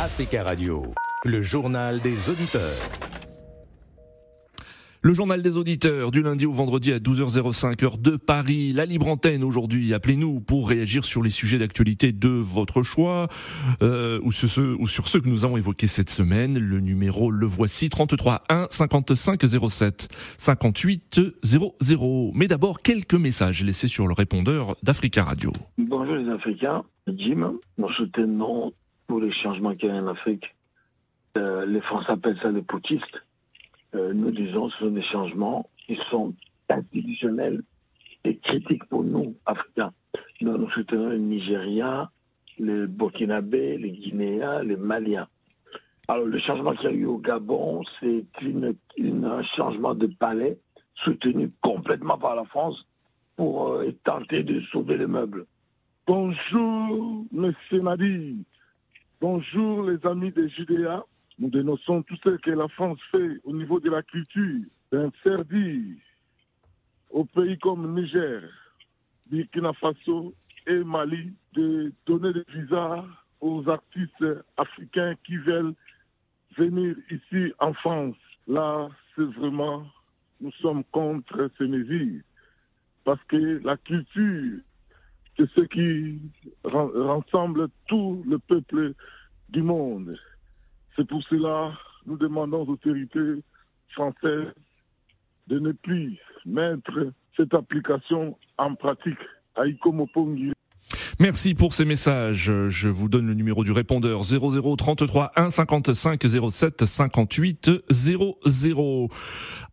Africa Radio, le journal des auditeurs. Le journal des auditeurs du lundi au vendredi à 12h05 heure de Paris. La libre antenne aujourd'hui. Appelez-nous pour réagir sur les sujets d'actualité de votre choix euh, ou, sur ceux, ou sur ceux que nous avons évoqués cette semaine. Le numéro le voici 33 1 55 07 58 00. Mais d'abord quelques messages laissés sur le répondeur d'Africa Radio. Bonjour les Africains. Jim, nous soutenons tous les changements qu'il y a en Afrique. Euh, les Français appellent ça les poutistes euh, nous disons ce sont des changements qui sont institutionnels et critiques pour nous, Africains. Nous, soutenons les Nigériens, les Burkinabés, les Guinéens, les Maliens. Alors, le changement qu'il y a eu au Gabon, c'est une, un changement de palais soutenu complètement par la France pour euh, tenter de sauver les meubles. Bonjour, Monsieur Nadi. Bonjour, les amis des Judéas. Nous dénonçons tout ce que la France fait au niveau de la culture, d'interdire aux pays comme Niger, Burkina Faso et Mali de donner des visas aux artistes africains qui veulent venir ici en France. Là, c'est vraiment, nous sommes contre ces mesures. Parce que la culture, c'est ce qui rassemble tout le peuple du monde. C'est pour cela nous demandons aux autorités françaises de ne plus mettre cette application en pratique. Merci pour ces messages. Je vous donne le numéro du répondeur 0033 1 55 07 58 00.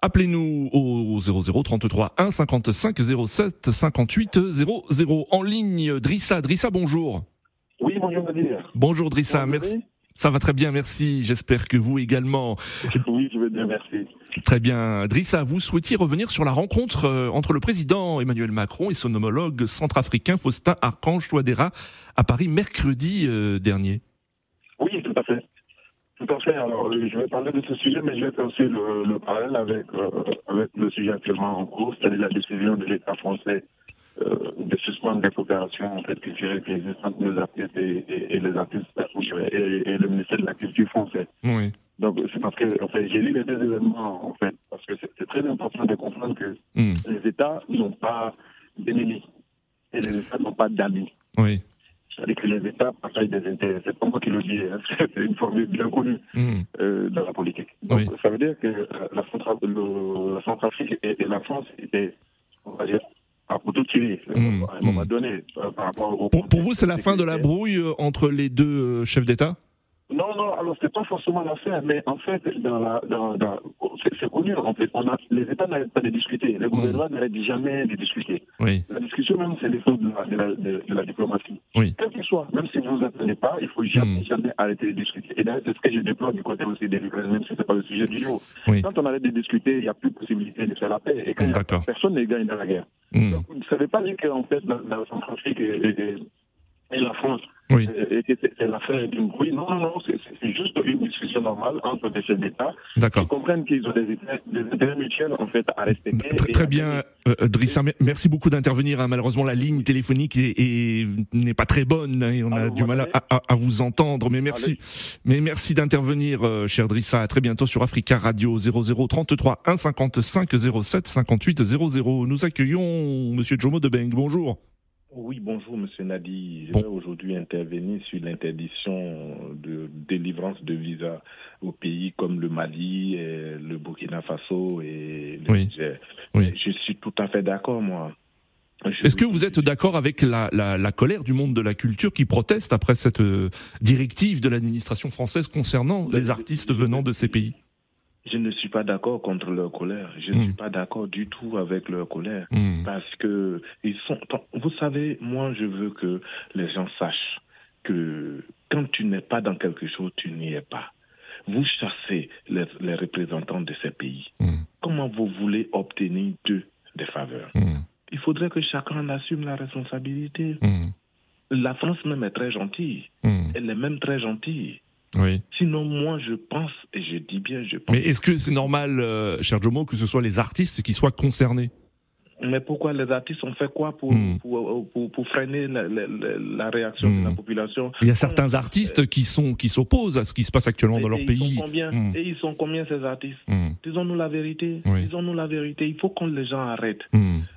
Appelez-nous au 0033 1 55 07 58 00. En ligne, Drissa. Drissa, bonjour. Oui, bonjour Nadir. Bonjour Drissa, merci. Ça va très bien, merci. J'espère que vous également. Oui, je vais bien, merci. Très bien. Drissa, vous souhaitiez revenir sur la rencontre euh, entre le président Emmanuel Macron et son homologue centrafricain Faustin Archange Touadéra à Paris mercredi euh, dernier. Oui, tout à fait. Tout à fait. Alors, euh, je vais parler de ce sujet, mais je vais faire aussi le, parallèle avec, avec le sujet actuellement en cours, c'est-à-dire la décision de l'État français de suspendre des coopérations en fait, culturelles qui existent entre les artistes et, les artistes et, le ministère de la Culture français. Oui. Donc c'est parce que en fait, j'ai lu les deux événements en fait, parce que c'est très important de comprendre que hmm. les États n'ont pas d'ennemis et les États n'ont pas d'amis. Oui. C'est-à-dire que les États partagent des intérêts. C'est pas moi qui le dis, hein. c'est une formule bien connue hmm. euh, dans la politique. Donc ça veut dire que euh, la, Centrafrique et, et la France étaient, hmm. à un moment hmm. donné, par rapport au pour, pour vous, c'est la fin de la brouille euh, entre les deux euh, chefs d'État? Non, non, alors c'est pas forcément l'affaire, mais en fait, dans la, dans, dans, c'est connu, en fait, on a, les États n'arrêtent pas de discuter, les gouvernements n'arrêtent jamais de discuter. Oui. La discussion même, c'est l'effort de la, de, la, de, la, diplomatie. Oui. Quel qu'il soit, même si vous ne vous attendez pas, il faut jamais, hmm. jamais arrêter de discuter. Et d'ailleurs, c'est ce que je déplore du côté aussi des Ukrainiens, même si c'est pas le sujet du jour. Oui. Quand on arrête de discuter, il n'y a plus de possibilité de faire la paix. Et quand personne ne gagne dans la guerre. Mm. Donc, vous ne savez pas dire qu'en fait, la, la Centrafrique et, et la France oui. c'est l'affaire d'une bruit. Non, non, non, c'est juste une discussion normale entre des chefs d'État qui comprennent qu'ils ont des, intérêts mutuels en fait à respecter. Très, très bien, euh, Drissa, merci beaucoup d'intervenir. Hein. Malheureusement, la ligne téléphonique n'est pas très bonne hein, et on a du mal à, à, vous entendre. Mais merci, mais merci d'intervenir, euh, cher Drissa. À très bientôt sur Africa Radio 0033 1 55 07 58 00. Nous accueillons Monsieur Jomo de Beng. Bonjour. Oui, bonjour Monsieur Nadi. Je vais aujourd'hui intervenir sur l'interdiction de délivrance de visas aux pays comme le Mali, le Burkina Faso et le Niger. Je suis tout à fait d'accord, moi. Est-ce que vous êtes d'accord avec la, la, colère du monde de la culture qui proteste après cette euh, directive de l'administration française concernant les artistes venant de ces pays? Je ne suis pas d'accord contre leur colère. Je ne suis pas d'accord du tout avec leur colère. Hmm. Parce que ils sont. Vous savez, moi, je veux que les gens sachent que quand tu n'es pas dans quelque chose, tu n'y es pas. Vous chassez les, représentants de ces pays. Hmm. Comment vous voulez obtenir d'eux des faveurs? Il faudrait que chacun assume la responsabilité. La France même est très gentille. Elle est même très gentille. Oui. Sinon, moi, je pense, et je dis bien, je pense. Mais est-ce que c'est normal, euh, cher Jomo, que ce soit les artistes qui soient concernés? Mais pourquoi les artistes ont fait quoi pour, hmm. pour, pour, freiner la, réaction de la hmm. population? Il y a certains artistes qui sont qui s'opposent à ce qui se passe actuellement dans leur pays. combien, hmm. Et ils sont combien ces artistes? Disons-nous la vérité. Disons-nous la vérité. Il faut que les gens arrêtent.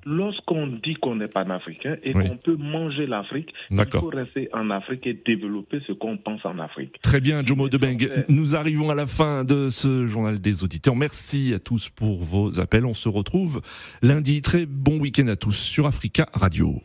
Lorsqu'on dit qu'on n'est pas africain et qu'on peut manger l'Afrique, il faut rester en Afrique et développer ce qu'on pense en Afrique. Très bien, Jomo Debeng. Nous arrivons à la fin de ce journal des auditeurs. Merci à tous pour vos appels. On se retrouve lundi. Très bon week-end à tous sur Africa Radio.